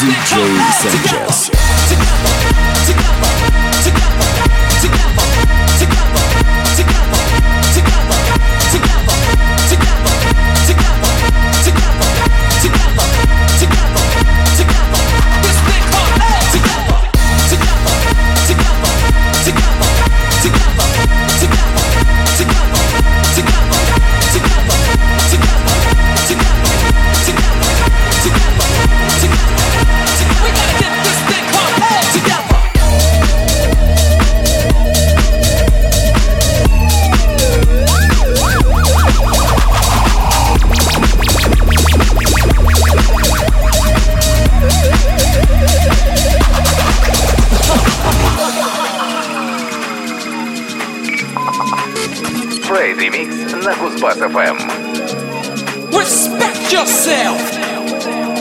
DJ Sanchez. together, together, together. FM. Respect yourself.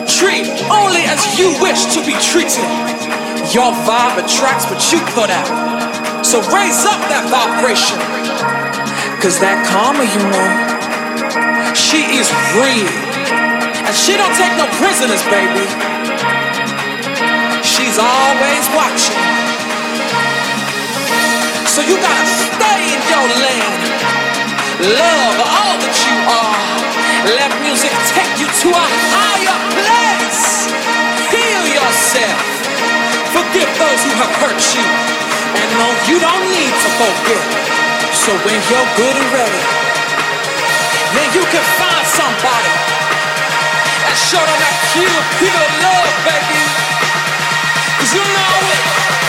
Treat only as you wish to be treated. Your vibe attracts what you put out. So raise up that vibration. Cause that karma, you know, she is real. And she don't take no prisoners, baby. She's always watching. So you gotta stay in your lane. Love all that you are. Let music take you to a higher place. Heal yourself. Forgive those who have hurt you. And no, you don't need to forget. So when you're good and ready, then you can find somebody and show them that pure, pure love, baby. Cause you know, we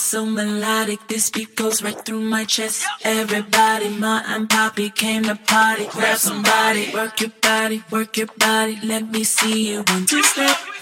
So melodic. This beat goes right through my chest. Everybody, ma and poppy came to party. Grab somebody, work your body, work your body. Let me see you one two step.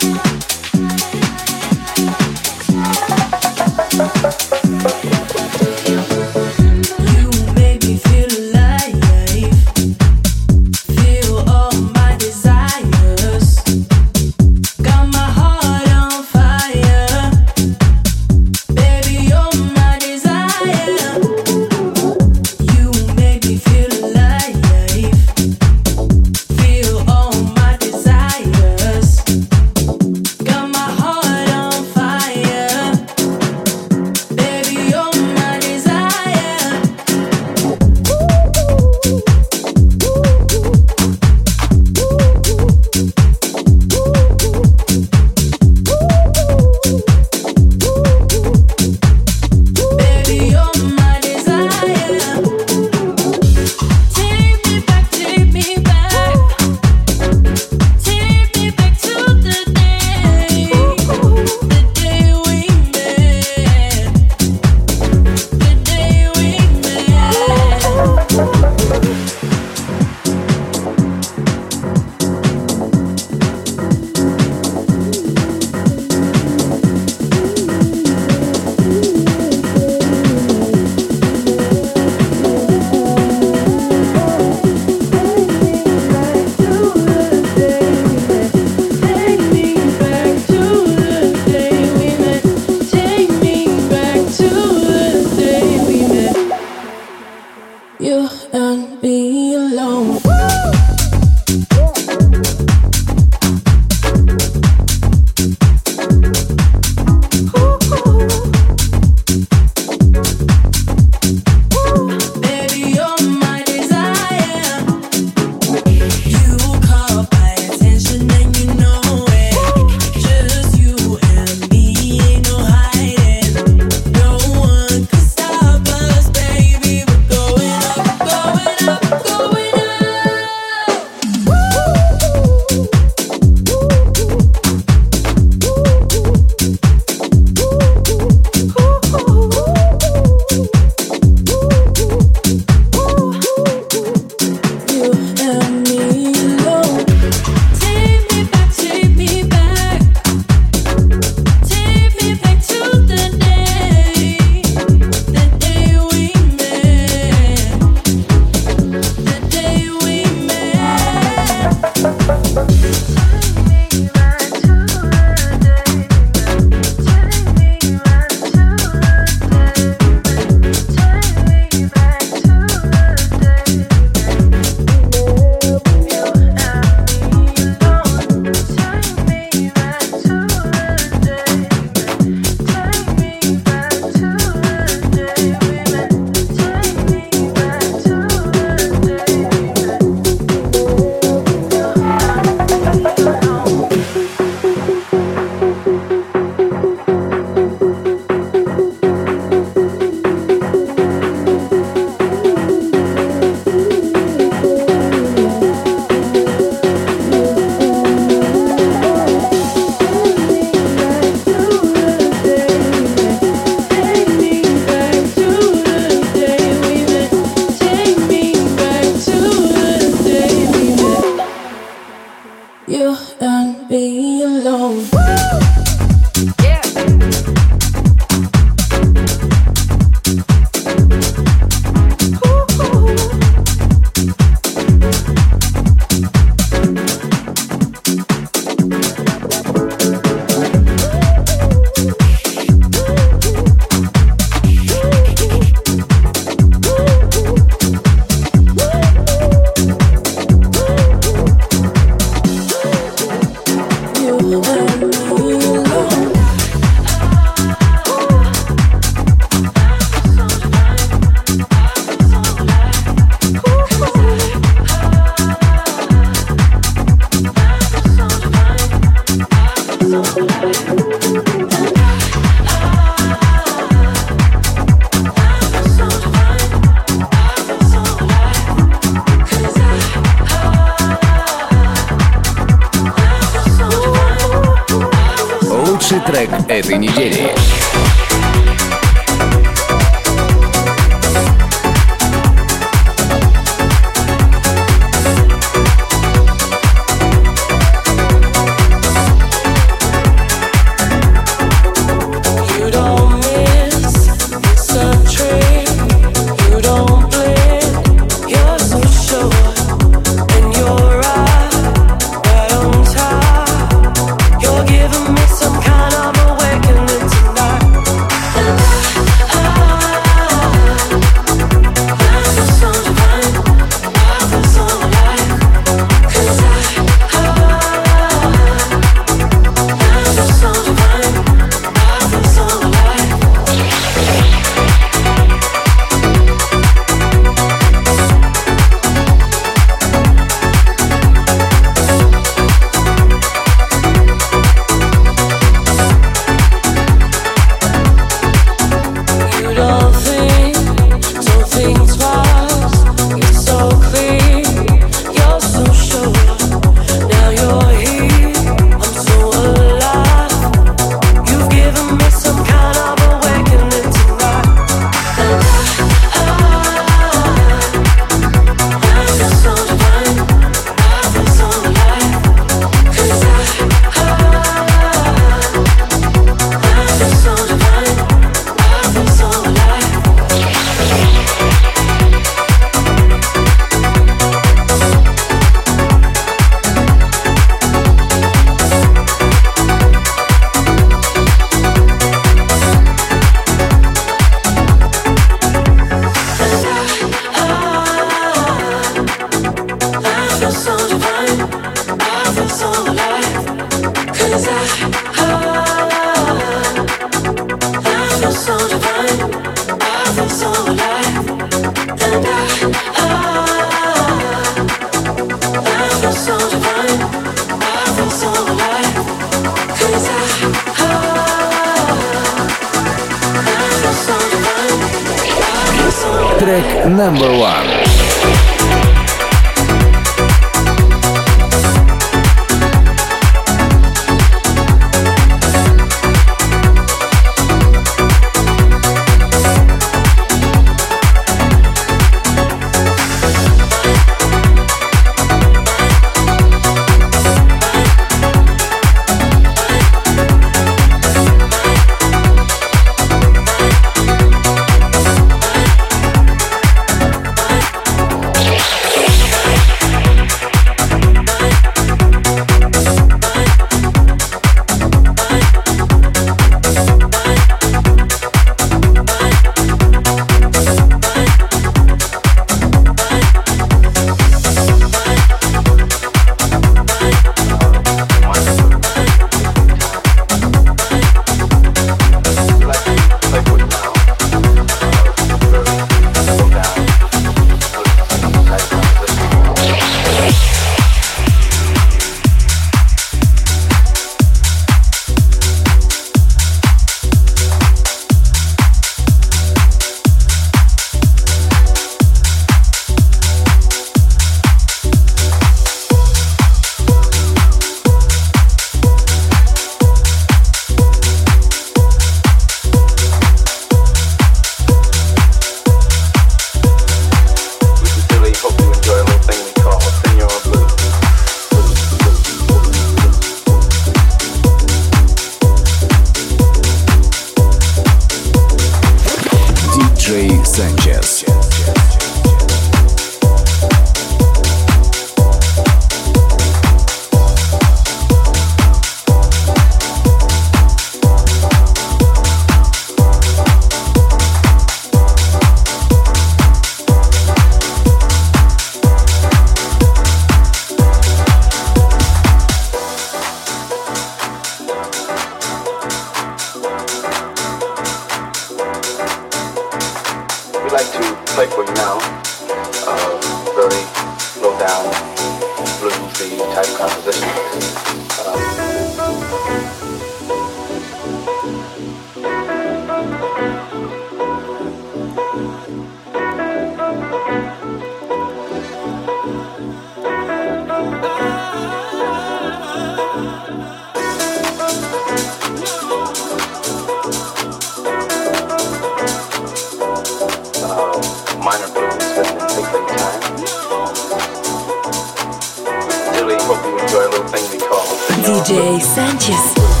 DJ Sanchez.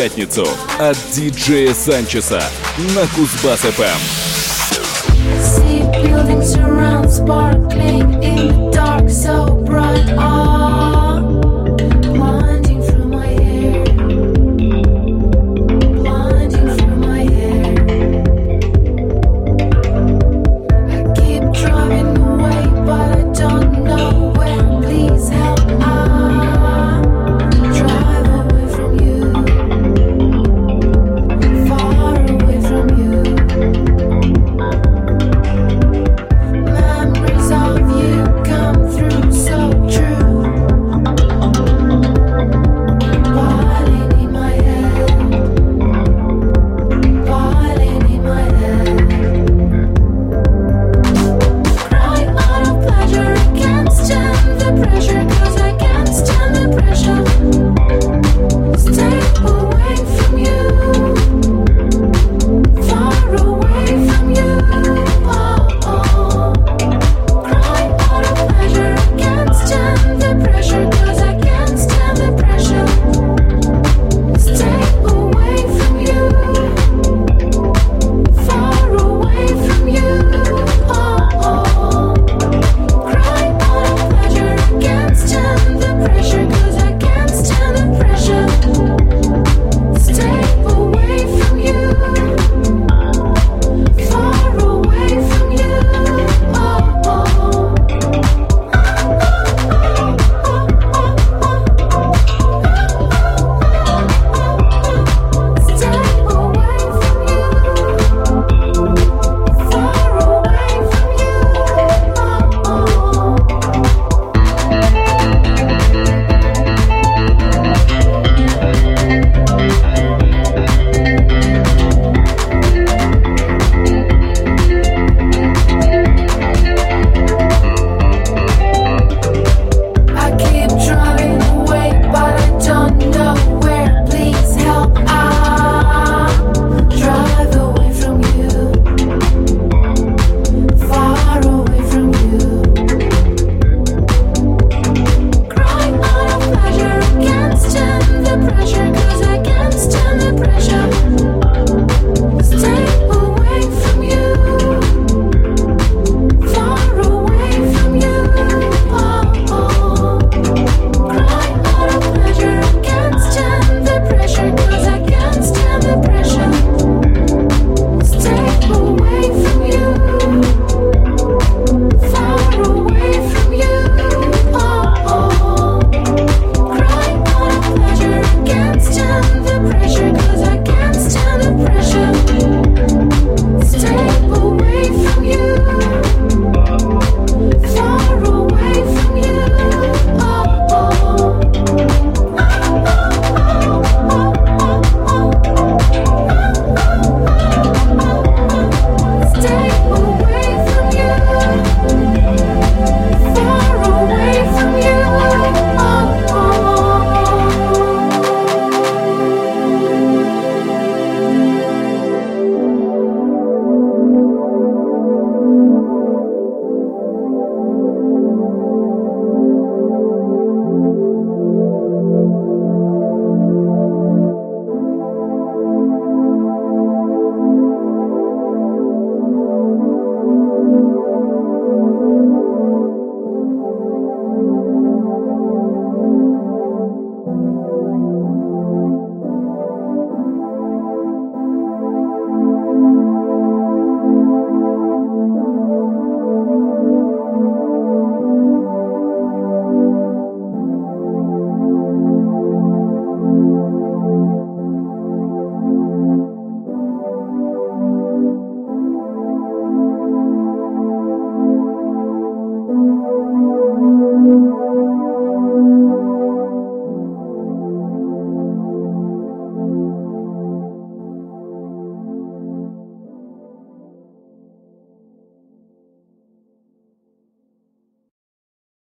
Пятницу от диджея Санчеса на Кузбасс-ФМ. See buildings around sparkling in the dark so bright. Oh.